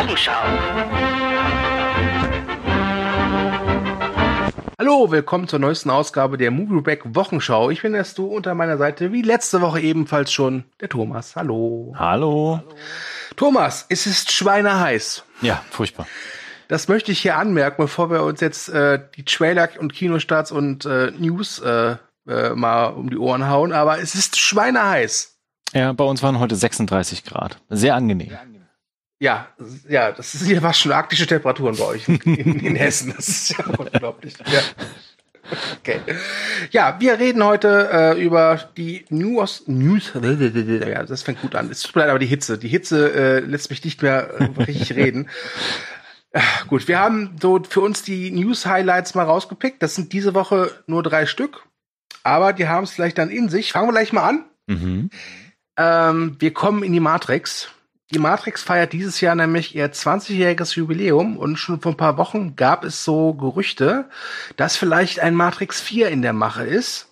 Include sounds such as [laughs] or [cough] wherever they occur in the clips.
Wochenschau. Hallo, willkommen zur neuesten Ausgabe der Movieback Wochenschau. Ich bin erst du unter meiner Seite, wie letzte Woche ebenfalls schon, der Thomas. Hallo. Hallo. Thomas, es ist schweineheiß. Ja, furchtbar. Das möchte ich hier anmerken, bevor wir uns jetzt äh, die Trailer und Kinostarts und äh, News äh, äh, mal um die Ohren hauen, aber es ist schweineheiß. Ja, bei uns waren heute 36 Grad. Sehr angenehm. Ja, ja, das ist ja fast schon arktische Temperaturen bei euch in, in Hessen. Das ist ja [laughs] unglaublich. Ja. Okay. Ja, wir reden heute äh, über die News. News. Ja, das fängt gut an. Es tut mir leid, aber die Hitze. Die Hitze äh, lässt mich nicht mehr äh, richtig [laughs] reden. Äh, gut, wir haben so für uns die News-Highlights mal rausgepickt. Das sind diese Woche nur drei Stück, aber die haben es vielleicht dann in sich. Fangen wir gleich mal an. Mhm. Ähm, wir kommen in die Matrix. Die Matrix feiert dieses Jahr nämlich ihr 20-jähriges Jubiläum und schon vor ein paar Wochen gab es so Gerüchte, dass vielleicht ein Matrix 4 in der Mache ist.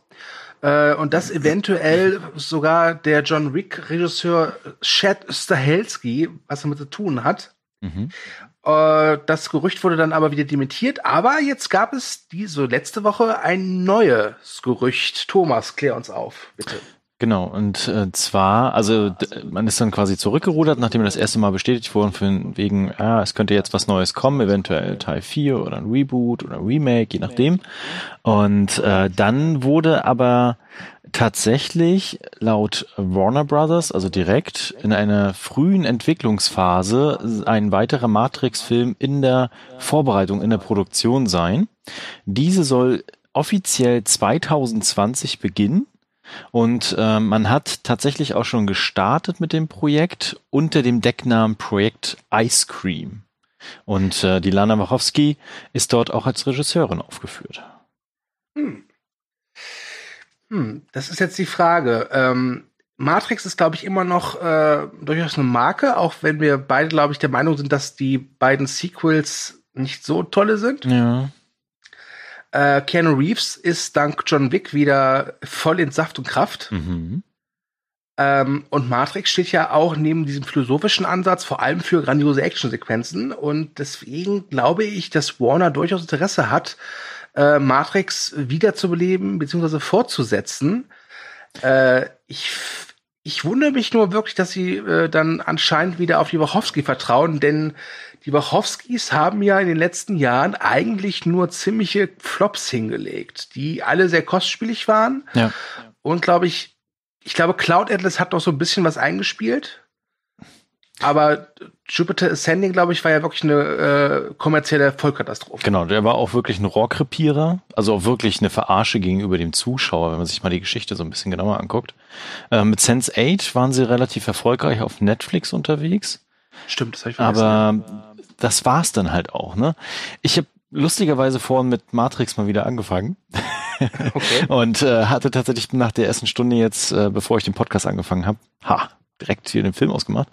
Äh, und dass eventuell sogar der John Wick-Regisseur Chad Stahelski was damit zu tun hat. Mhm. Äh, das Gerücht wurde dann aber wieder dementiert. Aber jetzt gab es diese letzte Woche ein neues Gerücht. Thomas, klär uns auf, bitte. Genau, und äh, zwar, also man ist dann quasi zurückgerudert, nachdem das erste Mal bestätigt wurde, von wegen, ah, es könnte jetzt was Neues kommen, eventuell Teil 4 oder ein Reboot oder ein Remake, je nachdem. Und äh, dann wurde aber tatsächlich laut Warner Brothers, also direkt in einer frühen Entwicklungsphase, ein weiterer Matrix-Film in der Vorbereitung, in der Produktion sein. Diese soll offiziell 2020 beginnen und äh, man hat tatsächlich auch schon gestartet mit dem Projekt unter dem Decknamen Projekt Ice Cream. Und äh, die Lana Wachowski ist dort auch als Regisseurin aufgeführt. Hm. Hm, das ist jetzt die Frage. Ähm, Matrix ist, glaube ich, immer noch äh, durchaus eine Marke, auch wenn wir beide, glaube ich, der Meinung sind, dass die beiden Sequels nicht so tolle sind. Ja. Äh, Keanu Reeves ist dank John Wick wieder voll in Saft und Kraft. Mhm. Ähm, und Matrix steht ja auch neben diesem philosophischen Ansatz vor allem für grandiose Actionsequenzen. Und deswegen glaube ich, dass Warner durchaus Interesse hat, äh, Matrix wiederzubeleben bzw. fortzusetzen. Äh, ich, ich wundere mich nur wirklich, dass sie äh, dann anscheinend wieder auf die Wachowski vertrauen, denn die Wachowskis haben ja in den letzten Jahren eigentlich nur ziemliche Flops hingelegt, die alle sehr kostspielig waren. Ja. Und glaube ich, ich glaube, Cloud Atlas hat noch so ein bisschen was eingespielt. Aber Jupiter Ascending, glaube ich, war ja wirklich eine äh, kommerzielle Vollkatastrophe. Genau, der war auch wirklich ein Rohrkrepierer, also auch wirklich eine Verarsche gegenüber dem Zuschauer, wenn man sich mal die Geschichte so ein bisschen genauer anguckt. Äh, mit Sense 8 waren sie relativ erfolgreich auf Netflix unterwegs. Stimmt, das habe ich vergessen. Aber das war's dann halt auch, ne? Ich habe lustigerweise vorhin mit Matrix mal wieder angefangen. [laughs] Okay. und äh, hatte tatsächlich nach der ersten Stunde jetzt, äh, bevor ich den Podcast angefangen habe, ha, direkt hier den Film ausgemacht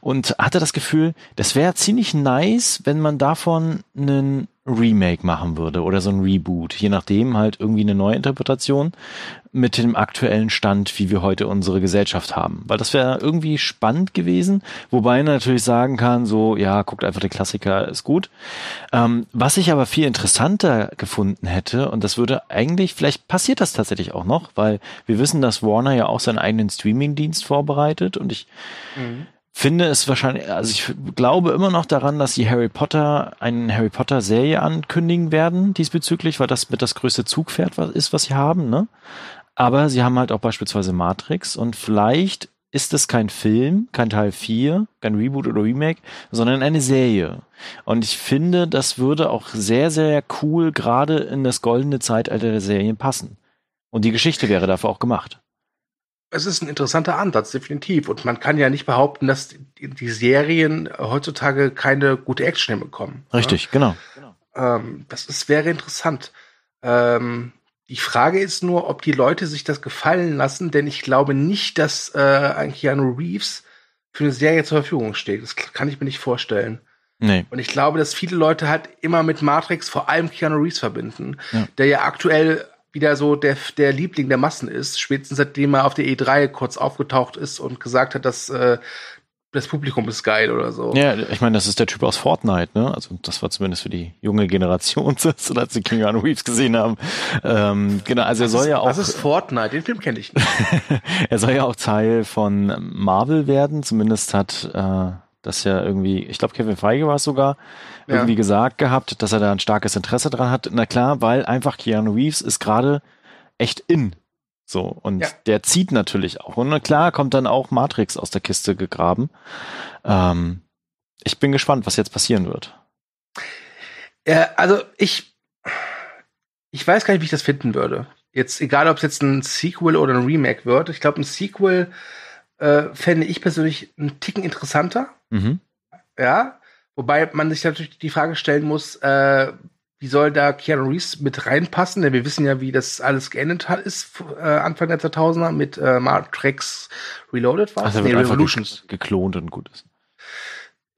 und hatte das Gefühl, das wäre ziemlich nice, wenn man davon einen Remake machen würde oder so ein Reboot, je nachdem halt irgendwie eine neue Interpretation mit dem aktuellen Stand, wie wir heute unsere Gesellschaft haben. Weil das wäre irgendwie spannend gewesen, wobei man natürlich sagen kann, so, ja, guckt einfach den Klassiker, ist gut. Ähm, was ich aber viel interessanter gefunden hätte, und das würde eigentlich, vielleicht passiert das tatsächlich auch noch, weil wir wissen, dass Warner ja auch seinen eigenen Streaming-Dienst vorbereitet und ich Mhm. finde es wahrscheinlich, also ich glaube immer noch daran, dass sie Harry Potter, eine Harry Potter Serie ankündigen werden diesbezüglich, weil das mit das größte Zugpferd ist, was sie haben, ne? Aber sie haben halt auch beispielsweise Matrix und vielleicht ist es kein Film, kein Teil 4, kein Reboot oder Remake, sondern eine Serie. Und ich finde, das würde auch sehr, sehr cool gerade in das goldene Zeitalter der Serien passen. Und die Geschichte wäre dafür auch gemacht. Es ist ein interessanter Ansatz, definitiv. Und man kann ja nicht behaupten, dass die, Serien heutzutage keine gute Action hinbekommen. Richtig, genau. Ja? Ähm, das ist, wäre interessant. Ähm, die Frage ist nur, ob die Leute sich das gefallen lassen, denn ich glaube nicht, dass äh, ein Keanu Reeves für eine Serie zur Verfügung steht. Das kann ich mir nicht vorstellen. Nee. Und ich glaube, dass viele Leute halt immer mit Matrix vor allem Keanu Reeves verbinden, Ja. der ja aktuell wieder so der, der Liebling der Massen ist, spätestens seitdem er auf der E3 kurz aufgetaucht ist und gesagt hat, dass äh, das Publikum ist geil oder so. Ja, ich meine, das ist der Typ aus Fortnite, ne? Also das war zumindest für die junge Generation, [laughs] so als sie Keanu Reeves gesehen haben. Ähm, genau, also was er soll ist, ja auch. Was ist Fortnite? Den Film kenne ich nicht. [laughs] er soll ja auch Teil von Marvel werden. Zumindest hat äh, das ja irgendwie, ich glaube Kevin Feige war es sogar, Ja. irgendwie gesagt gehabt, dass er da ein starkes Interesse dran hat. Na klar, weil einfach Keanu Reeves ist gerade echt in. So, und Ja. der zieht natürlich auch. Und klar kommt dann auch Matrix aus der Kiste gegraben. Ähm, ich bin gespannt, was jetzt passieren wird. Äh, also ich, ich weiß gar nicht, wie ich das finden würde. Jetzt, egal ob es jetzt ein Sequel oder ein Remake wird. Ich glaube, ein Sequel äh, fände ich persönlich einen Ticken interessanter. Mhm. Ja. Wobei man sich natürlich die Frage stellen muss, äh, wie soll da Keanu Reeves mit reinpassen? Denn wir wissen ja, wie das alles geendet hat, ist äh, Anfang der 2000er mit äh, Matrix Reloaded war. Also Nee, Revolutions. ge geklont und gut ist.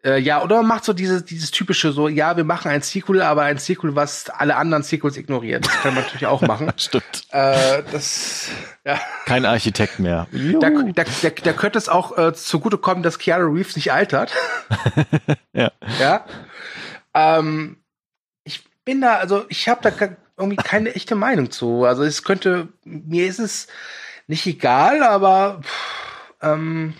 Äh, ja, oder man macht so dieses, dieses typische so, ja, wir machen ein Sequel, aber ein Sequel, was alle anderen Sequels ignoriert. Das kann man natürlich auch machen. [laughs] Stimmt. Äh, das, ja. Kein Architekt mehr. Da, da, da, da könnte es auch äh, zugutekommen, dass Keanu Reeves nicht altert. [laughs] Ja. Ja. Ähm, bin da, also ich habe da irgendwie keine echte Meinung zu. Also es könnte, mir ist es nicht egal, aber pff, ähm,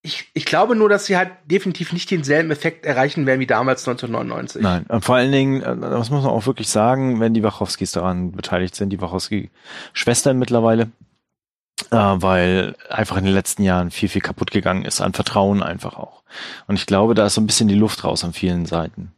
ich, ich glaube nur, dass sie halt definitiv nicht denselben Effekt erreichen werden wie damals 1999. Nein, und vor allen Dingen, äh, das muss man auch wirklich sagen, wenn die Wachowskis daran beteiligt sind, die Wachowski-Schwestern mittlerweile, äh, weil einfach in den letzten Jahren viel, viel kaputt gegangen ist, an Vertrauen einfach auch. Und ich glaube, da ist so ein bisschen die Luft raus an vielen Seiten.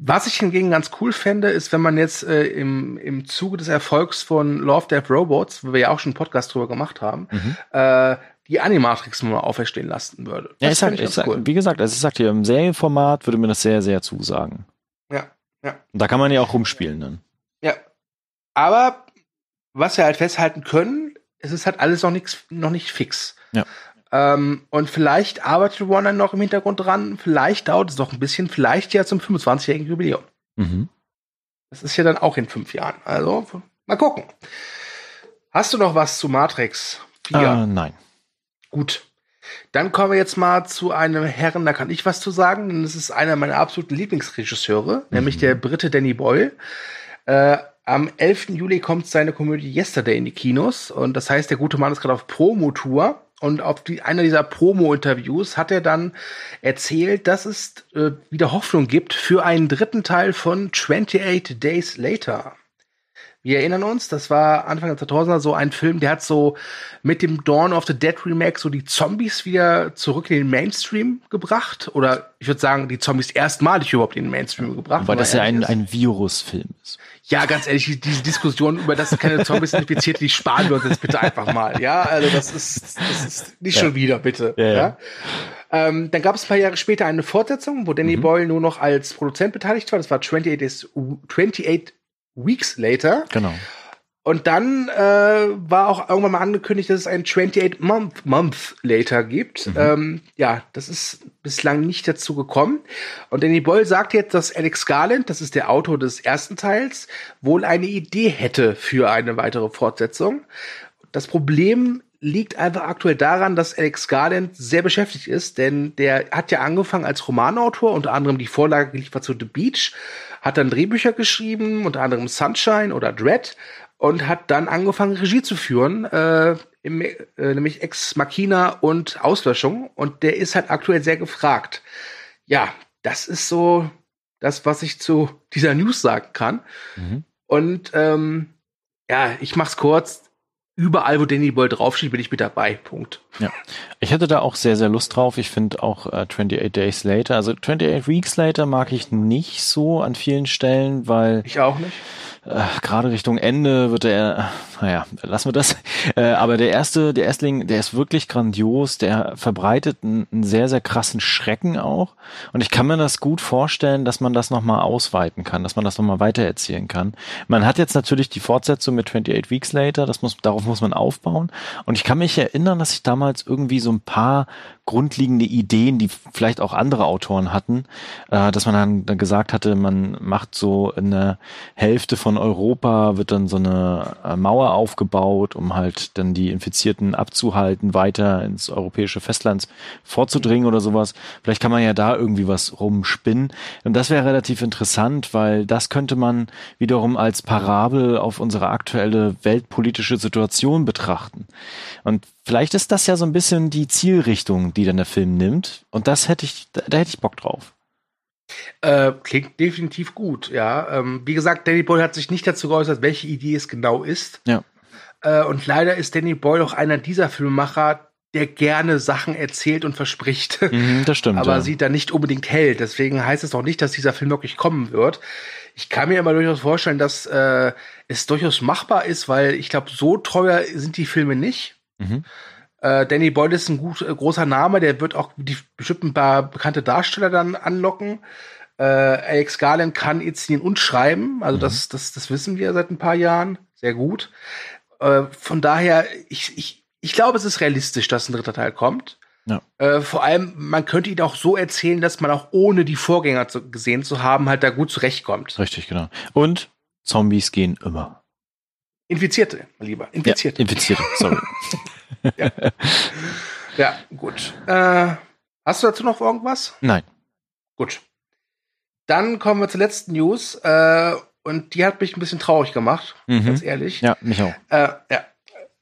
Was ich hingegen ganz cool fände, ist, wenn man jetzt äh, im, im Zuge des Erfolgs von Love, Death, Robots, wo wir ja auch schon einen Podcast drüber gemacht haben, Mhm. äh, die Animatrix mal auferstehen lassen würde. Ja, Das ich sag, ich sag, wie gesagt, also ich sagte hier, im Serienformat würde mir das sehr, sehr zusagen. Ja, ja. Und da kann man ja auch rumspielen dann. Ja. Aber was wir halt festhalten können, es ist halt alles noch nichts, noch nicht fix. Ja. Ähm, und vielleicht arbeitet Warner noch im Hintergrund dran, vielleicht dauert es noch ein bisschen, vielleicht ja zum 25-jährigen Jubiläum. Mhm. Das ist ja dann auch in fünf Jahren. Also, mal gucken. Hast du noch was zu Matrix 4? Äh, nein. Gut. Dann kommen wir jetzt mal zu einem Herren, da kann ich was zu sagen, denn es ist einer meiner absoluten Lieblingsregisseure, nämlich der Brite Danny Boyle. Äh, am 11. Juli kommt seine Komödie Yesterday in die Kinos und das heißt, der gute Mann ist gerade auf Promotour und auf die, einer dieser Promo-Interviews hat er dann erzählt, dass es äh, wieder Hoffnung gibt für einen dritten Teil von 28 Days Later. Wir erinnern uns, das war Anfang der 2000er so ein Film, der hat so mit dem Dawn of the Dead Remake so die Zombies wieder zurück in den Mainstream gebracht. Oder ich würde sagen, die Zombies erstmalig überhaupt in den Mainstream gebracht. Weil das ja ein, ein Virusfilm ist. Ja, ganz ehrlich, diese Diskussion über das keine Zombies infiziert, die sparen wir uns jetzt bitte einfach mal. Ja, also das ist, das ist nicht Ja. schon wieder, bitte. Ja, Ja. Ähm, dann gab es ein paar Jahre später eine Fortsetzung, wo Danny Mhm. Boyle nur noch als Produzent beteiligt war. Das war 28, Days, 28 Weeks Later. Genau. Und dann äh, war auch irgendwann mal angekündigt, dass es ein 28 Month, Month Later gibt. Ähm, ja, das ist bislang nicht dazu gekommen. Und Danny Boyle sagt jetzt, dass Alex Garland, das ist der Autor des ersten Teils, wohl eine Idee hätte für eine weitere Fortsetzung. Das Problem liegt einfach aktuell daran, dass Alex Garland sehr beschäftigt ist, denn der hat ja angefangen als Romanautor, unter anderem die Vorlage geliefert zu The Beach, hat dann Drehbücher geschrieben, unter anderem Sunshine oder Dread und hat dann angefangen Regie zu führen, äh, im, äh, nämlich Ex Machina und Auslöschung und der ist halt aktuell sehr gefragt. Ja, das ist so das, was ich zu [laughs] dieser News sagen kann. Mhm. Und ähm, ja, ich mach's kurz. Überall, wo Danny Boyle draufsteht, bin ich mit dabei. Punkt. Ja. Ich hätte da auch sehr, sehr Lust drauf. Ich finde auch äh, 28 Days Later, also 28 Weeks Later mag ich nicht so an vielen Stellen, weil Ich auch nicht. Äh, gerade Richtung Ende wird er, naja, lassen wir das. Äh, aber der erste, der Erstling, der ist wirklich grandios, der verbreitet einen, sehr, sehr krassen Schrecken auch. Und ich kann mir das gut vorstellen, dass man das nochmal ausweiten kann, dass man das nochmal weitererzählen kann. Man hat jetzt natürlich die Fortsetzung mit 28 Weeks Later, das muss, darauf muss man aufbauen. Und ich kann mich erinnern, dass ich damals irgendwie so ein paar grundlegende Ideen, die vielleicht auch andere Autoren hatten, äh, dass man dann, gesagt hatte, man macht so in der Hälfte von Europa wird dann so eine äh, Mauer Aufgebaut, um halt dann die Infizierten abzuhalten, weiter ins europäische Festland vorzudringen oder sowas. Vielleicht kann man ja da irgendwie was rumspinnen. Und das wäre relativ interessant, weil das könnte man wiederum als Parabel auf unsere aktuelle weltpolitische Situation betrachten. Und vielleicht ist das ja so ein bisschen die Zielrichtung, die dann der Film nimmt. Und das hätte ich, da hätte ich Bock drauf. Äh, klingt definitiv gut, ja. Ähm, wie gesagt, Danny Boyle hat sich nicht dazu geäußert, welche Idee es genau ist. Ja. Äh, und leider ist Danny Boyle auch einer dieser Filmemacher, der gerne Sachen erzählt und verspricht. Mhm, das stimmt. aber ja. sie dann nicht unbedingt hält. Deswegen heißt es auch nicht, dass dieser Film wirklich kommen wird. Ich kann mir aber durchaus vorstellen, dass äh, es durchaus machbar ist, weil ich glaube, so teuer sind die Filme nicht. Mhm. Äh, Danny Boyle ist ein gut, äh, großer Name, der wird auch die, bestimmt ein paar bekannte Darsteller dann anlocken. Äh, Alex Garland kann inszenieren und schreiben, also Mhm. das, das, das wissen wir seit ein paar Jahren sehr gut. Äh, von daher, ich, ich, ich glaube, es ist realistisch, dass ein dritter Teil kommt. Ja. Äh, vor allem, man könnte ihn auch so erzählen, dass man auch ohne die Vorgänger zu, gesehen zu haben, halt da gut zurechtkommt. Richtig, genau. Und Zombies gehen immer. Infizierte, mein lieber. Infizierte. Ja, Infizierte, sorry. [laughs] Ja, gut. Äh, hast du dazu noch irgendwas? Nein. Gut. Dann kommen wir zur letzten News. Äh, und die hat mich ein bisschen traurig gemacht, Mhm. ganz ehrlich. Ja, mich auch. Äh, ja.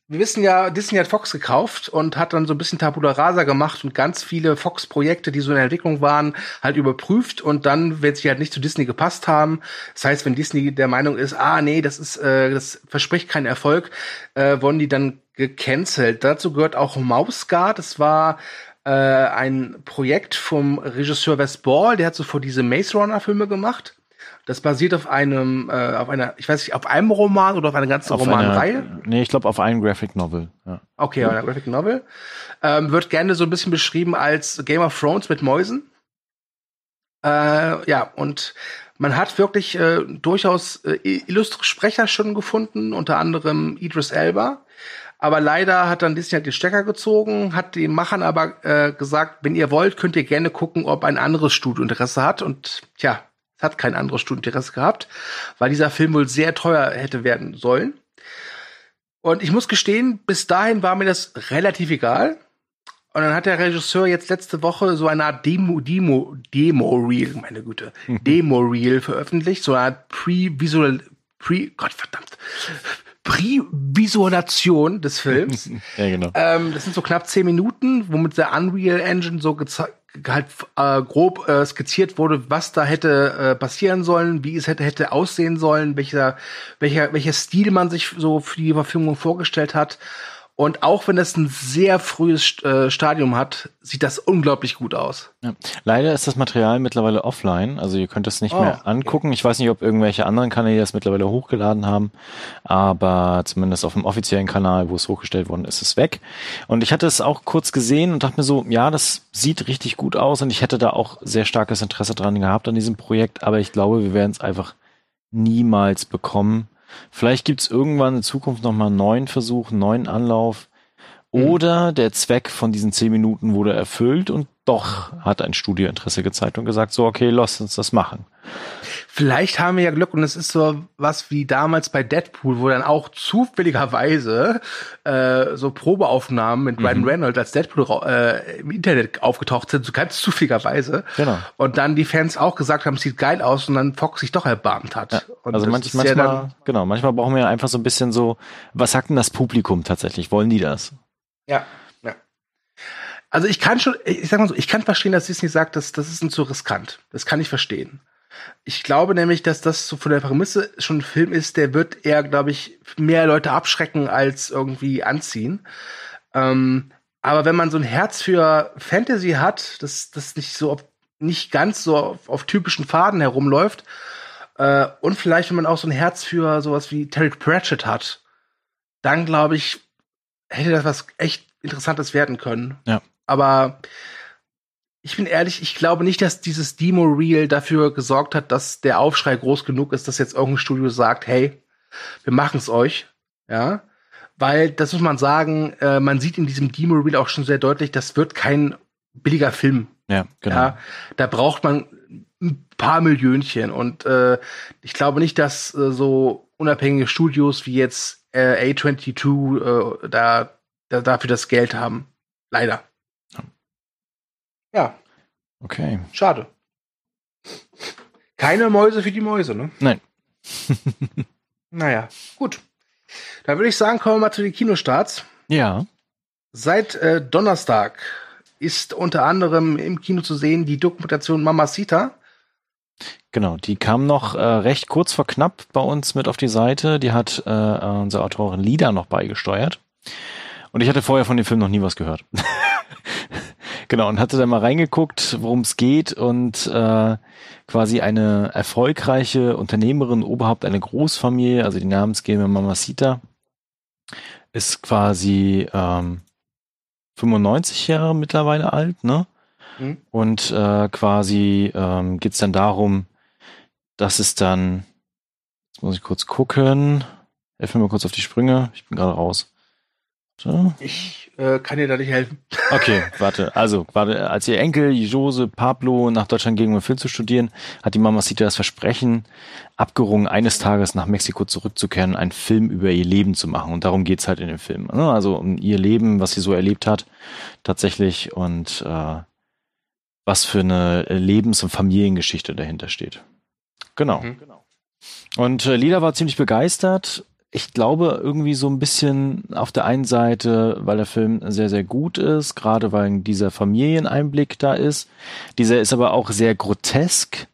Wir wissen ja, Disney hat Fox gekauft und hat dann so ein bisschen Tabula Rasa gemacht und ganz viele Fox-Projekte, die so in der Entwicklung waren, halt überprüft und dann, wenn sie halt nicht zu Disney gepasst haben, das heißt, wenn Disney der Meinung ist, ah nee, das ist, äh, das verspricht keinen Erfolg, äh, wurden die dann gecancelt. Dazu gehört auch Mausguard, das war äh, ein Projekt vom Regisseur Wes Ball, der hat zuvor diese Maze Runner Filme gemacht. Das basiert auf einem, äh, auf einer, ich weiß nicht, auf einem Roman oder auf einer ganzen Auf Romanreihe. einer, nee, ich glaube auf einen Graphic Novel. Ja. Okay, eine Graphic Novel. Ähm, wird gerne so ein bisschen beschrieben als Game of Thrones mit Mäusen. Äh, ja, und man hat wirklich äh, durchaus äh, illustre Sprecher schon gefunden, unter anderem Idris Elba. Aber leider hat dann Disney halt den Stecker gezogen, hat den Machern aber äh, gesagt, wenn ihr wollt, könnt ihr gerne gucken, ob ein anderes Studio Interesse hat. Und tja, es hat kein anderes Studio Interesse gehabt, weil dieser Film wohl sehr teuer hätte werden sollen. Und ich muss gestehen, bis dahin war mir das relativ egal. Und dann hat der Regisseur jetzt letzte Woche so eine Art Demo, Demo, Demo-Reel, meine Güte, Demo-Reel veröffentlicht, so eine Art Pre-Visual, Pre, Gott verdammt, Pre-Visualisation des Films. [laughs] ja, genau. Ähm, das sind so knapp zehn Minuten, womit der Unreal Engine so halt äh, grob äh, skizziert wurde, was da hätte äh, passieren sollen, wie es hätte hätte aussehen sollen, welcher welcher welcher Stil man sich so für die Verfilmung vorgestellt hat. Und auch wenn es ein sehr frühes äh, Stadium hat, sieht das unglaublich gut aus. Ja. Leider ist das Material mittlerweile offline, also ihr könnt es nicht Oh, mehr okay. angucken. Ich weiß nicht, ob irgendwelche anderen Kanäle das mittlerweile hochgeladen haben, aber zumindest auf dem offiziellen Kanal, wo es hochgestellt worden ist, ist es weg. Und ich hatte es auch kurz gesehen und dachte mir so, ja, das sieht richtig gut aus und ich hätte da auch sehr starkes Interesse dran gehabt an diesem Projekt, aber ich glaube, wir werden es einfach niemals bekommen. Vielleicht gibt es irgendwann in Zukunft nochmal einen neuen Versuch, einen neuen Anlauf. Oder der Zweck von diesen zehn Minuten wurde erfüllt und doch hat ein Studio Interesse gezeigt und gesagt, so, okay, lass uns das machen. Vielleicht haben wir ja Glück und es ist so was wie damals bei Deadpool, wo dann auch zufälligerweise äh, so Probeaufnahmen mit Ryan Mhm. Reynolds als Deadpool äh, im Internet aufgetaucht sind, so ganz zufälligerweise. Genau. Und dann die Fans auch gesagt haben, es sieht geil aus und dann Fox sich doch erbarmt hat. Ja, Und also manch, ja manchmal, dann- genau, manchmal brauchen wir einfach so ein bisschen so, was sagt denn das Publikum tatsächlich? Wollen die das? Ja, ja. Also ich kann schon, ich sag mal so, ich kann verstehen, dass Disney sagt, dass das ist uns zu riskant. Das kann ich verstehen. Ich glaube nämlich, dass das so von der Prämisse schon ein Film ist, der wird eher, glaube ich, mehr Leute abschrecken als irgendwie anziehen. Ähm, aber wenn man so ein Herz für Fantasy hat, das, das nicht so auf, nicht ganz so auf, auf typischen Faden herumläuft, äh, und vielleicht, wenn man auch so ein Herz für sowas wie Terry Pratchett hat, dann glaube ich, hätte das was echt Interessantes werden können. Ja. Aber ich bin ehrlich, ich glaube nicht, dass dieses Demo-Reel dafür gesorgt hat, dass der Aufschrei groß genug ist, dass jetzt irgendein Studio sagt, hey, wir machen es euch. Ja. Weil, das muss man sagen, äh, man sieht in diesem Demo-Reel auch schon sehr deutlich, das wird kein billiger Film. Ja, genau. Ja, da braucht man ein paar Millionchen. Und äh, ich glaube nicht, dass äh, so unabhängige Studios wie jetzt äh, A22 äh, da, da dafür das Geld haben. Leider. Ja. Okay. Schade. Keine Mäuse für die Mäuse, ne? Nein. [laughs] naja, gut. Dann würde ich sagen, kommen wir mal zu den Kinostarts. Ja. Seit äh, Donnerstag ist unter anderem im Kino zu sehen die Dokumentation Mamacita. Genau, die kam noch äh, recht kurz vor knapp bei uns mit auf die Seite. Die hat äh, unsere Autorin Lida noch beigesteuert. Und ich hatte vorher von dem Film noch nie was gehört. [laughs] genau, und hatte dann mal reingeguckt, worum es geht und äh, quasi eine erfolgreiche Unternehmerin, Oberhaupt einer Großfamilie, also die Namensgeber Mamacita, ist quasi ähm, 95 Jahre mittlerweile alt, ne? Mhm. Und äh, quasi ähm, geht es dann darum, dass es dann, jetzt muss ich kurz gucken, helf mir mal kurz auf die Sprünge, ich bin gerade raus. So. Ich äh, kann dir da nicht helfen. Okay, [laughs] warte. Also, warte, als ihr Enkel Jose Pablo nach Deutschland ging, um Film zu studieren, hat die Mama Sita das Versprechen abgerungen, eines Tages nach Mexiko zurückzukehren und einen Film über ihr Leben zu machen. Und darum geht's halt in dem Film. Ne? Also um ihr Leben, was sie so erlebt hat, tatsächlich und äh, was für eine Lebens- und Familiengeschichte dahinter steht. Genau. Mhm. Und äh, Lida war ziemlich begeistert ich glaube irgendwie so ein bisschen auf der einen Seite, weil der Film sehr, sehr gut ist, gerade weil dieser Familieneinblick da ist. Dieser ist aber auch sehr grotesk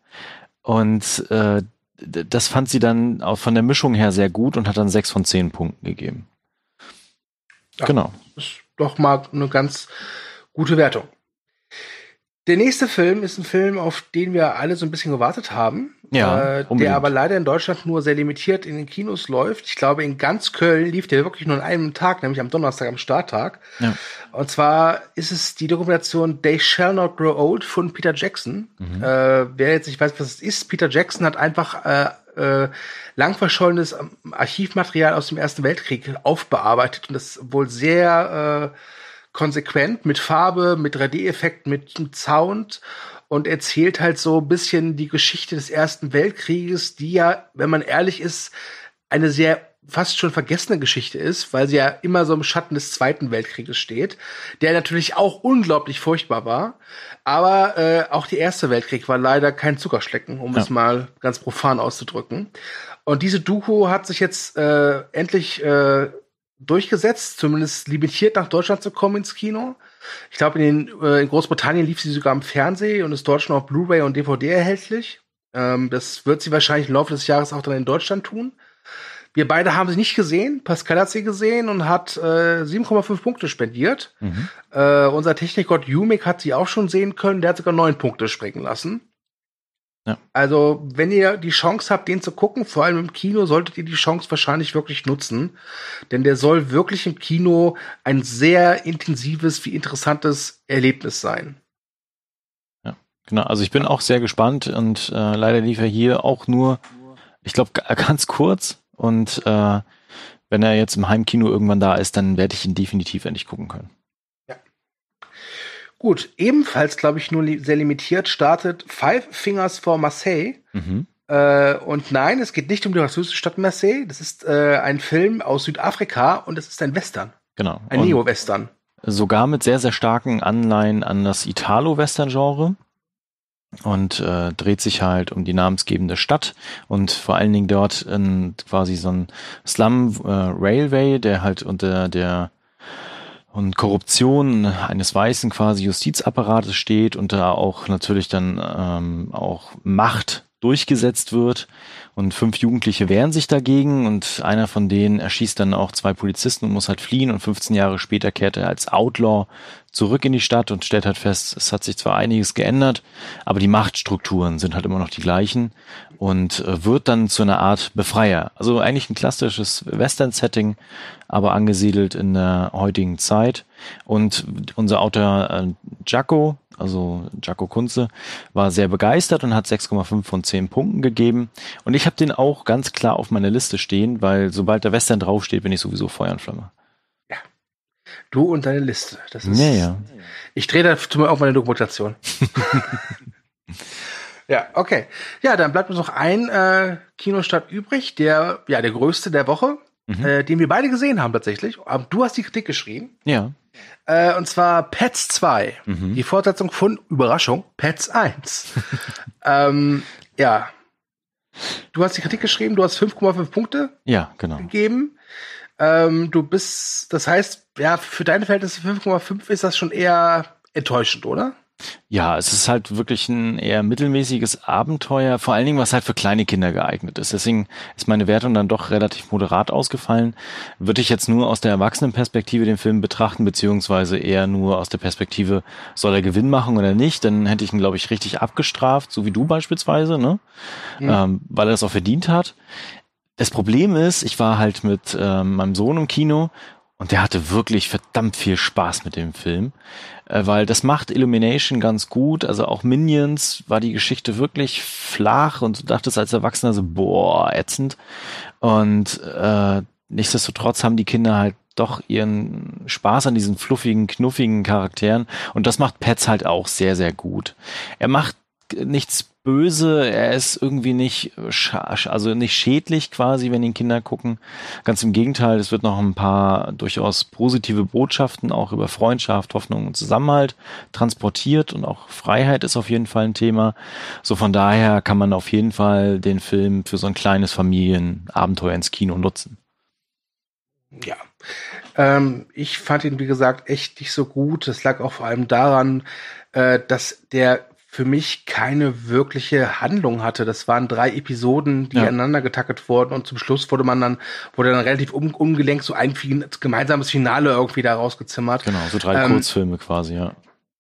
und äh, das fand sie dann auch von der Mischung her sehr gut und hat dann sechs von zehn Punkten gegeben. Ja, genau. Ist doch mal eine ganz gute Wertung. Der nächste Film ist ein Film, auf den wir alle so ein bisschen gewartet haben. Ja, äh, der aber leider in Deutschland nur sehr limitiert in den Kinos läuft. Ich glaube, in ganz Köln lief der wirklich nur an einem Tag, nämlich am Donnerstag, am Starttag. Ja. Und zwar ist es die Dokumentation They Shall Not Grow Old von Peter Jackson. Mhm. Äh, wer jetzt nicht weiß, was es ist, Peter Jackson hat einfach äh, äh, lang verschollenes Archivmaterial aus dem Ersten Weltkrieg aufbearbeitet und das wohl sehr äh, konsequent mit Farbe, mit 3D-Effekten, mit Sound und erzählt halt so ein bisschen die Geschichte des Ersten Weltkrieges, die ja, wenn man ehrlich ist, eine sehr fast schon vergessene Geschichte ist, weil sie ja immer so im Schatten des Zweiten Weltkrieges steht, der natürlich auch unglaublich furchtbar war. Aber äh, auch der Erste Weltkrieg war leider kein Zuckerschlecken, um ja. es mal ganz profan auszudrücken. Und diese Doku hat sich jetzt äh, endlich äh, durchgesetzt, zumindest limitiert nach Deutschland zu kommen ins Kino. Ich glaube, in, äh, in Großbritannien lief sie sogar im Fernsehen und ist dort schon auf Blu-ray und DVD erhältlich. Ähm, das wird sie wahrscheinlich im Laufe des Jahres auch dann in Deutschland tun. Wir beide haben sie nicht gesehen. Pascal hat sie gesehen und hat äh, 7,5 Punkte spendiert. Mhm. Äh, unser Technikgott Umik hat sie auch schon sehen können. Der hat sogar 9 Punkte springen lassen. Ja. Also, wenn ihr die Chance habt, den zu gucken, vor allem im Kino, solltet ihr die Chance wahrscheinlich wirklich nutzen. Denn der soll wirklich im Kino ein sehr intensives, wie interessantes Erlebnis sein. Ja, genau. Also ich bin auch sehr gespannt und äh, leider lief er hier auch nur, ich glaube, [laughs] ganz kurz. Und äh, wenn er jetzt im Heimkino irgendwann da ist, dann werde ich ihn definitiv endlich gucken können. Gut, ebenfalls, glaube ich, nur li sehr limitiert startet Five Fingers for Marseille. Mhm. Äh, und nein, es geht nicht um die französische Stadt Marseille. Das ist äh, ein Film aus Südafrika und es ist ein Western. Genau. Ein Neo-Western. Sogar mit sehr, sehr starken Anleihen an das Italo-Western-Genre und äh, dreht sich halt um die namensgebende Stadt und vor allen Dingen dort in quasi so ein Slum äh, Railway, der halt unter der und Korruption eines weißen quasi Justizapparates steht und da auch natürlich dann ähm, auch Macht durchgesetzt wird. Und fünf Jugendliche wehren sich dagegen und einer von denen erschießt dann auch zwei Polizisten und muss halt fliehen. Und 15 Jahre später kehrt er als Outlaw zurück in die Stadt und stellt halt fest, es hat sich zwar einiges geändert, aber die Machtstrukturen sind halt immer noch die gleichen und äh, wird dann zu einer Art Befreier. Also eigentlich ein klassisches Western-Setting, aber angesiedelt in der heutigen Zeit. Und unser Autor äh, Jaco, also Jaco Kunze, war sehr begeistert und hat 6,5 von 10 Punkten gegeben. Und ich habe den auch ganz klar auf meiner Liste stehen, weil sobald der Western draufsteht, bin ich sowieso Feuer und Flamme. Ja. Du und deine Liste. Das ist, ja, ja. Ich drehe dazu auf meine Dokumentation. [laughs] Ja, okay. Ja, dann bleibt uns noch ein äh, Kinostart übrig, der ja der größte der Woche. mhm. äh, den wir beide gesehen haben tatsächlich. Aber du hast die Kritik geschrieben. Ja. Äh, und zwar Pets 2. Mhm. Die Fortsetzung von Überraschung, Pets 1. [laughs] ähm, ja. Du hast die Kritik geschrieben, du hast 5,5 Punkte ja, genau. gegeben. Ähm, du bist, das heißt, ja, für deine Verhältnisse 5,5 ist das schon eher enttäuschend, oder? Ja, es ist halt wirklich ein eher mittelmäßiges Abenteuer, vor allen Dingen, was halt für kleine Kinder geeignet ist. Deswegen ist meine Wertung dann doch relativ moderat ausgefallen. Würde ich jetzt nur aus der Erwachsenenperspektive den Film betrachten, beziehungsweise eher nur aus der Perspektive, soll er Gewinn machen oder nicht, dann hätte ich ihn, glaube ich, richtig abgestraft, so wie du beispielsweise, ne? Mhm. Ähm, weil er das auch verdient hat. Das Problem ist, ich war halt mit ähm, meinem Sohn im Kino und der hatte wirklich verdammt viel Spaß mit dem Film, äh, weil das macht Illumination ganz gut. Also auch Minions war die Geschichte wirklich flach und du dachtest als Erwachsener so, boah, ätzend. Und äh, nichtsdestotrotz haben die Kinder halt doch ihren Spaß an diesen fluffigen, knuffigen Charakteren. Und das macht Pets halt auch sehr, sehr gut. Er macht nichts böse, er ist irgendwie nicht, also nicht schädlich quasi, wenn ihn Kinder gucken. Ganz im Gegenteil, es wird noch ein paar durchaus positive Botschaften auch über Freundschaft, Hoffnung und Zusammenhalt transportiert und auch Freiheit ist auf jeden Fall ein Thema. So von daher kann man auf jeden Fall den Film für so ein kleines Familienabenteuer ins Kino nutzen. Ja. Ähm, ich fand ihn, wie gesagt, echt nicht so gut. Das lag auch vor allem daran, äh, dass der für mich keine wirkliche Handlung hatte. Das waren drei Episoden, die ja. aneinander getackert wurden und zum Schluss wurde man dann, wurde dann relativ um, ungelenkt so ein gemeinsames Finale irgendwie da rausgezimmert. Genau, so drei ähm, Kurzfilme quasi, ja.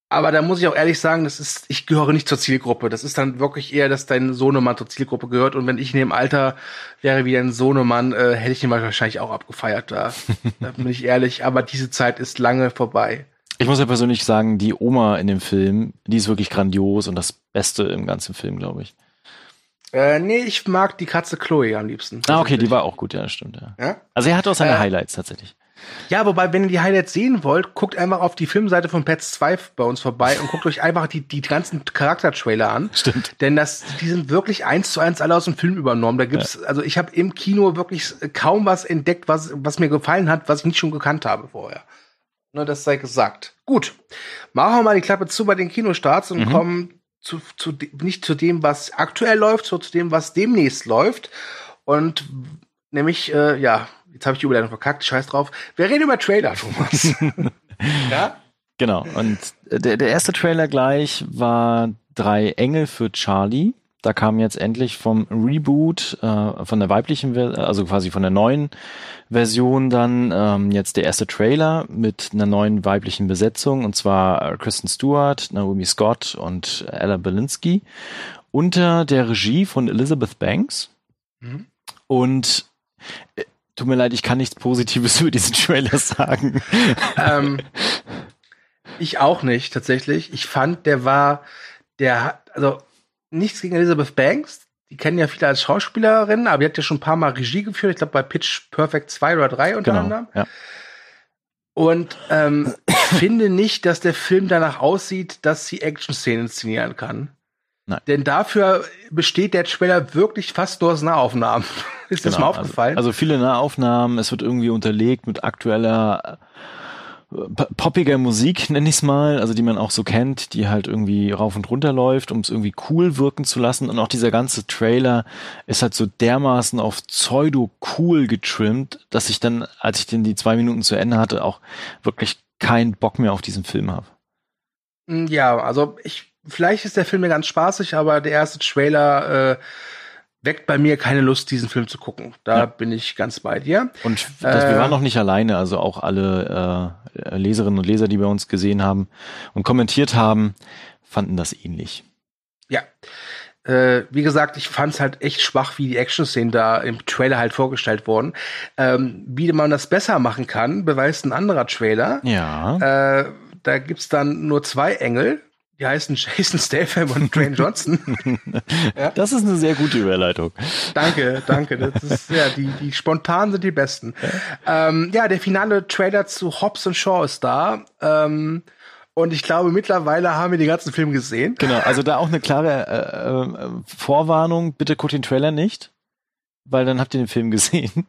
Aber da muss ich auch ehrlich sagen, das ist, ich gehöre nicht zur Zielgruppe. Das ist dann wirklich eher, dass dein Sohnemann zur Zielgruppe gehört. Und wenn ich in dem Alter wäre wie ein Sohnemann, äh, hätte ich ihn wahrscheinlich auch abgefeiert. Da, [laughs] da bin ich ehrlich. Aber diese Zeit ist lange vorbei. Ich muss ja persönlich sagen, die Oma in dem Film, die ist wirklich grandios und das Beste im ganzen Film, glaube ich. Äh, nee, ich mag die Katze Chloe am liebsten. Ah, okay, die war auch gut, ja, stimmt, ja. ja? Also er hat auch seine äh, Highlights tatsächlich. Ja, wobei, wenn ihr die Highlights sehen wollt, guckt einfach auf die Filmseite von Pets 2 bei uns vorbei und guckt euch einfach die, die ganzen Charaktertrailer an. Stimmt. Denn das, die sind wirklich eins zu eins alle aus dem Film übernommen. Da gibt's, ja. also ich habe im Kino wirklich kaum was entdeckt, was, was mir gefallen hat, was ich nicht schon gekannt habe vorher. Nur das sei gesagt. Gut. Machen wir mal die Klappe zu bei den Kinostarts und mhm. kommen zu, zu, nicht zu dem, was aktuell läuft, sondern zu dem, was demnächst läuft. Und nämlich, äh, ja, jetzt habe ich die Überleitung verkackt, scheiß drauf. Wir reden über Trailer, Thomas. [laughs] ja? Genau. Und der, der erste Trailer gleich war Drei Engel für Charlie. Da kam jetzt endlich vom Reboot, äh, von der weiblichen, also quasi von der neuen Version dann ähm, jetzt der erste Trailer mit einer neuen weiblichen Besetzung und zwar äh, Kristen Stewart, Naomi Scott und Ella Belinsky unter der Regie von Elizabeth Banks. Mhm. Und äh, tut mir leid, ich kann nichts Positives [laughs] über diesen Trailer sagen. Ähm, ich auch nicht, tatsächlich. Ich fand, der war, der hat, also nichts gegen Elizabeth Banks. Die kennen ja viele als Schauspielerin, aber die hat ja schon ein paar Mal Regie geführt. Ich glaube bei Pitch Perfect 2 oder 3 unter genau, anderem. Ja. Und ähm, ich [coughs] finde nicht, dass der Film danach aussieht, dass sie Action-Szenen inszenieren kann. Nein. Denn dafür besteht der Trailer wirklich fast nur aus Nahaufnahmen. [laughs] Ist genau, das mal aufgefallen? Also, also viele Nahaufnahmen, es wird irgendwie unterlegt mit aktueller poppiger Musik, [laughs] nenne ich es mal, also die man auch so kennt, die halt irgendwie rauf und runter läuft, um es irgendwie cool wirken zu lassen. Und auch dieser ganze Trailer ist halt so dermaßen auf pseudo-cool getrimmt, dass ich dann, als ich den die zwei Minuten zu Ende hatte, auch wirklich keinen Bock mehr auf diesen Film habe. Mm, ja, also ich, vielleicht ist der Film mir ganz spaßig, aber der erste Trailer äh, weckt bei mir keine Lust, diesen Film zu gucken. Da ja. bin ich ganz bei dir. Und das, äh, wir waren noch nicht alleine, also auch alle äh, Leserinnen und Leser, die bei uns gesehen haben und kommentiert haben, fanden das ähnlich. Ja. Äh, wie gesagt, ich fand es halt echt schwach, wie die Action-Szenen da im Trailer halt vorgestellt wurden. Ähm, wie man das besser machen kann, beweist ein anderer Trailer. Ja. Äh, da gibt's dann nur zwei Engel, die heißen Jason Statham und Dwayne Johnson. [laughs] ja? Das ist eine sehr gute Überleitung. Danke, danke. Das ist, [laughs] ja, die, die spontan sind die besten. Ja, ähm, ja der finale Trailer zu Hobbs und Shaw ist da. Ähm, und ich glaube, mittlerweile haben wir den ganzen Film gesehen. Genau, also da auch eine klare äh, äh, Vorwarnung, bitte guckt den Trailer nicht, weil dann habt ihr den Film gesehen.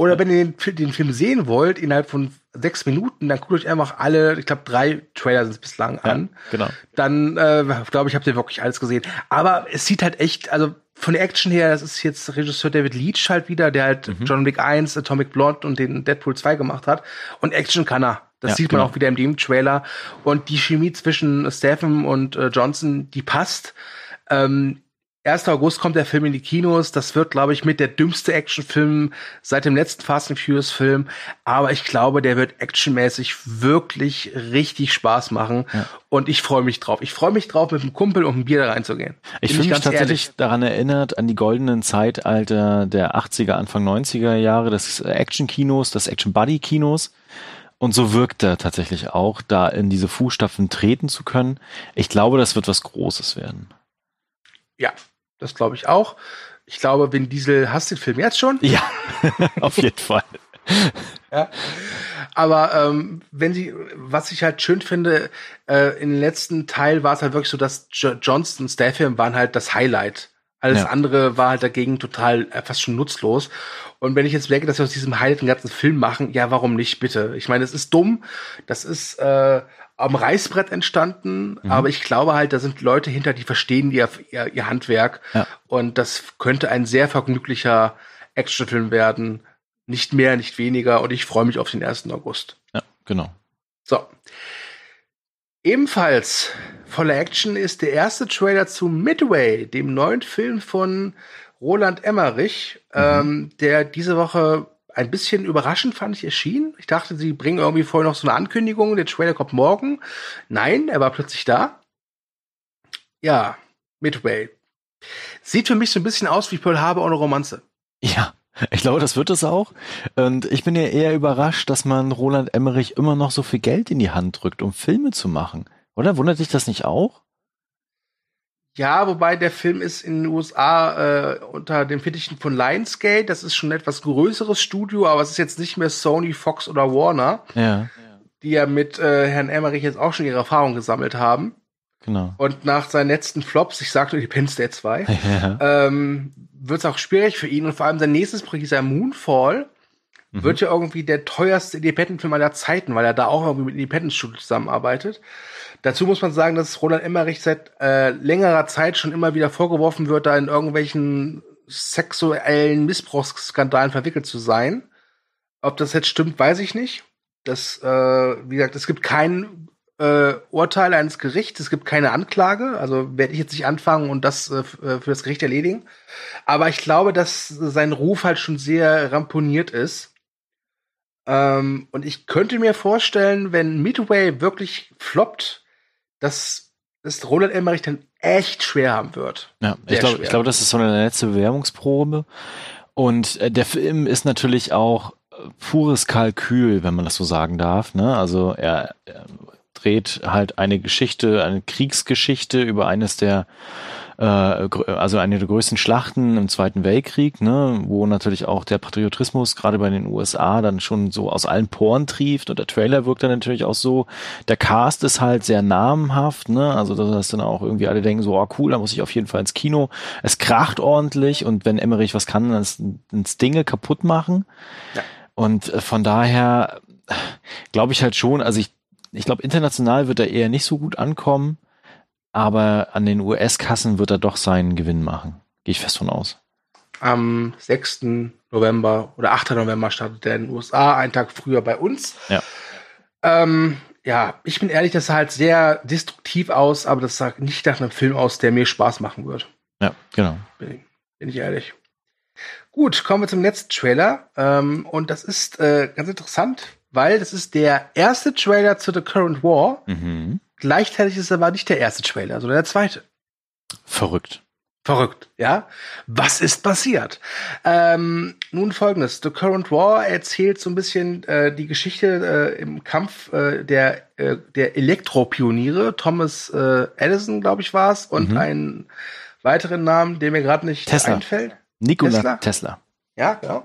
Oder wenn ihr den, den, Film sehen wollt, innerhalb von sechs Minuten, dann guckt euch einfach alle, ich glaube, drei Trailer sind es bislang an. genau. Dann, äh, glaube ich, habt ihr wirklich alles gesehen. Aber es sieht halt echt, also von der Action her, das ist jetzt Regisseur David Leach halt wieder, der halt mhm. John Wick 1, Atomic Blonde und den Deadpool 2 gemacht hat. Und Action kann er. Das ja, sieht man genau. auch wieder in dem Trailer. Und die Chemie zwischen Statham und äh, Johnson, die passt. Ähm, 1. August kommt der Film in die Kinos. Das wird, glaube ich, mit der dümmste Actionfilm seit dem letzten Fast and Furious Film. Aber ich glaube, der wird actionmäßig wirklich richtig Spaß machen. Ja. Und ich freue mich drauf. Ich freue mich drauf, mit einem Kumpel und einem Bier da reinzugehen. Ich fühle mich tatsächlich ehrlich. daran erinnert, an die goldenen Zeitalter der 80er, Anfang 90er Jahre des Action-Kinos, des Action-Buddy-Kinos. Und so wirkt er tatsächlich auch, da in diese Fußstapfen treten zu können. Ich glaube, das wird was Großes werden. Ja, das glaube ich auch. Ich glaube, Vin Diesel hasst den Film jetzt schon. Ja, [laughs] auf jeden Fall. ja. Aber ähm, wenn sie, was ich halt schön finde, äh, in den letzten Teil war es halt wirklich so, dass jo Johnston und Statham waren halt das Highlight. Alles ja. andere war halt dagegen total äh, fast schon nutzlos. Und wenn ich jetzt merke, dass wir aus diesem Highlight einen ganzen Film machen, ja, warum nicht, bitte? Ich meine, es ist dumm. Das ist äh, am Reißbrett entstanden, mhm. aber ich glaube halt, da sind Leute hinter, die verstehen ihr, ihr, ihr Handwerk ja. und das könnte ein sehr vergnüglicher Actionfilm werden. Nicht mehr, nicht weniger und ich freue mich auf den 1. August. Ja, genau. So. Ebenfalls voller Action ist der erste Trailer zu Midway, dem neuen Film von Roland Emmerich, mhm. ähm, der diese Woche ein bisschen überraschend fand ich erschien. Ich dachte, sie bringen irgendwie vorher noch so eine Ankündigung, der Trailer kommt morgen. Nein, er war plötzlich da. Ja, Midway. Sieht für mich so ein bisschen aus wie Pearl Harbor ohne Romanze. Ja, ich glaube, das wird es auch. Und ich bin ja eher überrascht, dass man Roland Emmerich immer noch so viel Geld in die Hand drückt, um Filme zu machen. Oder wundert dich das nicht auch? Ja, wobei der Film ist in den USA äh, unter den Fittichen von Lionsgate. Das ist schon ein etwas größeres Studio, aber es ist jetzt nicht mehr Sony, Fox oder Warner. Ja. Die ja mit äh, Herrn Emmerich jetzt auch schon ihre Erfahrungen gesammelt haben. Genau. Und nach seinen letzten Flops, ich sagte die Penn State 2, ja. ähm, wird es auch schwierig für ihn. Und vor allem sein nächstes Projekt, sein Moonfall, mhm. wird ja irgendwie der teuerste Independent-Film aller Zeiten, weil er da auch irgendwie mit Independent-Studio zusammenarbeitet. Dazu muss man sagen, dass Roland Emmerich seit äh, längerer Zeit schon immer wieder vorgeworfen wird, da in irgendwelchen sexuellen Missbrauchsskandalen verwickelt zu sein. Ob das jetzt stimmt, weiß ich nicht. Das, äh, wie gesagt, es gibt kein äh, Urteil eines Gerichts, es gibt keine Anklage, also werde ich jetzt nicht anfangen und das äh, für das Gericht erledigen. Aber ich glaube, dass sein Ruf halt schon sehr ramponiert ist. Ähm, und ich könnte mir vorstellen, wenn Midway wirklich floppt, dass es Roland Emmerich dann echt schwer haben wird. Ja, ich glaube, ich glaube, das ist so eine letzte Bewerbungsprobe. Und äh, der Film ist natürlich auch äh, pures Kalkül, wenn man das so sagen darf. Ne? Also er, er dreht halt eine Geschichte, eine Kriegsgeschichte über eines der äh, also eine der größten Schlachten im Zweiten Weltkrieg, ne, wo natürlich auch der Patriotismus gerade bei den USA dann schon so aus allen Poren trieft und der Trailer wirkt dann natürlich auch so. Der Cast ist halt sehr namenhaft, ne, also dass dann auch irgendwie alle denken so, oh cool, da muss ich auf jeden Fall ins Kino. Es kracht ordentlich und wenn Emmerich was kann, dann ins Dinge kaputt machen. Ja. Und äh, von daher glaube ich halt schon, also ich ich glaube, international wird er eher nicht so gut ankommen aber an den US-Kassen wird er doch seinen Gewinn machen. Gehe ich fest von aus. Am 6. November oder 8. November startet er in den USA, einen Tag früher bei uns. Ja. Ähm, ja, ich bin ehrlich, das sah halt sehr destruktiv aus, aber das sah nicht nach einem Film aus, der mir Spaß machen wird. Ja, genau. Bin, bin ich ehrlich. Gut, kommen wir zum letzten Trailer. Ähm, und das ist äh, ganz interessant, weil das ist der erste Trailer zu The Current War. Mhm. Gleichzeitig ist es aber nicht der erste Trailer, sondern der zweite. Verrückt. Verrückt, ja. Was ist passiert? Ähm, nun folgendes. The Current War erzählt so ein bisschen äh, die Geschichte äh, im Kampf äh, der, äh, der Elektropioniere. Thomas äh, Edison, glaube ich, war es, und mhm. einen weiteren Namen, der mir gerade nicht Tesla. einfällt. Nikola Tesla. Tesla. Ja, genau.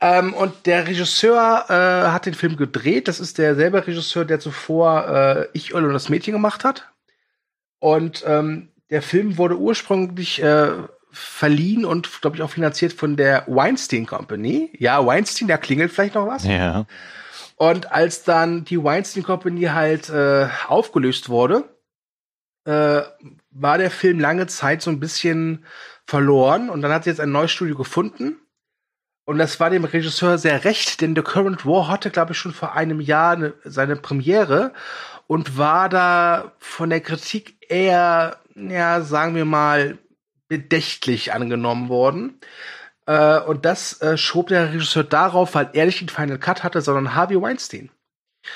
Ähm, und der Regisseur äh, hat den Film gedreht. Das ist derselbe Regisseur, der zuvor äh, Ich, Öl und das Mädchen gemacht hat. Und ähm, der Film wurde ursprünglich äh, verliehen und, glaube ich, auch finanziert von der Weinstein Company. Ja, Weinstein, da klingelt vielleicht noch was. Ja. Und als dann die Weinstein Company halt äh, aufgelöst wurde, äh, war der Film lange Zeit so ein bisschen verloren. Und dann hat sie jetzt ein neues Studio gefunden. Und das war dem Regisseur sehr recht, denn The Current War hatte, glaube ich, schon vor einem Jahr ne, seine Premiere und war da von der Kritik eher, ja, sagen wir mal, bedächtlich angenommen worden. Äh, und das äh, schob der Regisseur darauf, weil er nicht den Final Cut hatte, sondern Harvey Weinstein.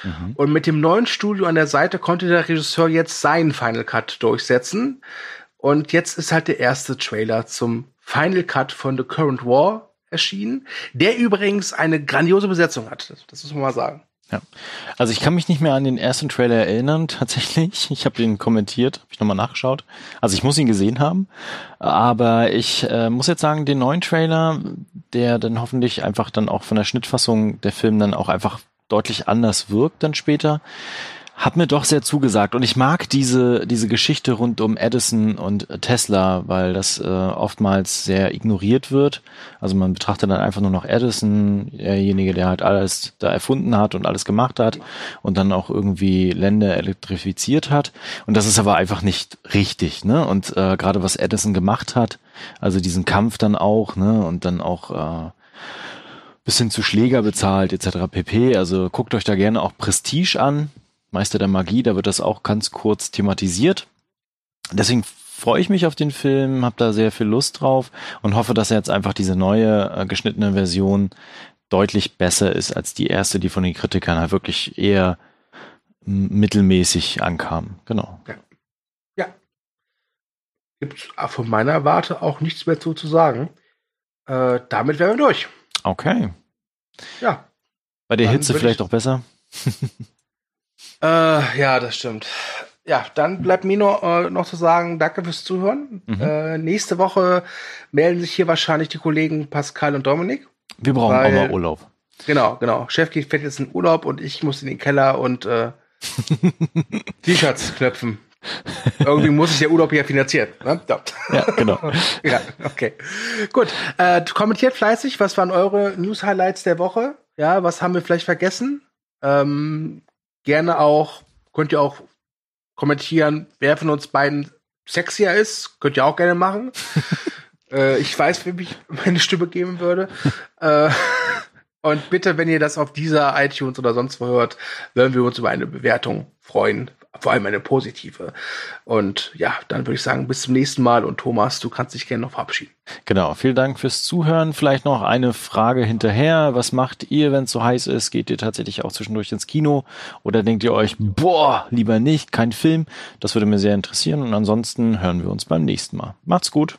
Mhm. Und mit dem neuen Studio an der Seite konnte der Regisseur jetzt seinen Final Cut durchsetzen. Und jetzt ist halt der erste Trailer zum Final Cut von The Current War erschienen, der übrigens eine grandiose Besetzung hat. Das muss man mal sagen. Ja. Also ich kann mich nicht mehr an den ersten Trailer erinnern, [laughs] tatsächlich. Ich habe den kommentiert, habe ich nochmal nachgeschaut. Also ich muss ihn gesehen haben. Aber ich äh, muss jetzt sagen, den neuen Trailer, der dann hoffentlich einfach dann auch von der Schnittfassung der Film dann auch einfach deutlich anders wirkt dann später, hat mir doch sehr zugesagt und ich mag diese diese Geschichte rund um Edison und Tesla, weil das äh, oftmals sehr ignoriert wird. Also man betrachtet dann einfach nur noch Edison, derjenige, der halt alles da erfunden hat und alles gemacht hat und dann auch irgendwie Länder elektrifiziert hat. Und das ist aber einfach nicht richtig, ne? Und äh, gerade was Edison gemacht hat, also diesen Kampf dann auch, ne? Und dann auch äh, bis hin zu Schläger bezahlt etc. pp. Also guckt euch da gerne auch Prestige an. Meister der Magie, da wird das auch ganz kurz thematisiert. Deswegen freue ich mich auf den Film, habe da sehr viel Lust drauf und hoffe, dass er jetzt einfach diese neue äh, geschnittene Version deutlich besser ist als die erste, die von den Kritikern halt wirklich eher mittelmäßig ankam. Genau. Ja. ja. Gibt von meiner Warte auch nichts mehr zu, zu sagen. Äh, damit wären wir durch. Okay. Ja. Bei der Hitze vielleicht auch besser. [laughs] Äh, ja, das stimmt. Ja, dann bleibt mir nur äh, noch zu sagen, danke fürs Zuhören. Mhm. Äh, nächste Woche melden sich hier wahrscheinlich die Kollegen Pascal und Dominik. Wir brauchen weil, auch mal Urlaub. Genau, genau. Chef geht fährt jetzt in Urlaub und ich muss in den Keller und äh, [laughs] T-Shirts knöpfen. Irgendwie muss ich der Urlaub ja finanzieren. Ne? Ja. ja, genau. [laughs] ja, okay. Gut. Äh, kommentiert fleißig, was waren eure News-Highlights der Woche? Ja, was haben wir vielleicht vergessen? Ähm, gerne auch, könnt ihr auch kommentieren, wer von uns beiden sexier ist. Könnt ihr auch gerne machen. [laughs] äh, ich weiß, wem ich meine Stimme geben würde. [laughs] äh, und bitte, wenn ihr das auf dieser iTunes oder sonst wo hört, würden wir uns über eine Bewertung freuen vor allem eine positive. Und ja, dann würde ich sagen, bis zum nächsten Mal und Thomas, du kannst dich gerne noch verabschieden. Genau, vielen Dank fürs Zuhören. Vielleicht noch eine Frage hinterher. Was macht ihr, wenn es so heiß ist? Geht ihr tatsächlich auch zwischendurch ins Kino? Oder denkt ihr euch, boah, lieber nicht, kein Film? Das würde mir sehr interessieren. Und ansonsten hören wir uns beim nächsten Mal. Macht's gut.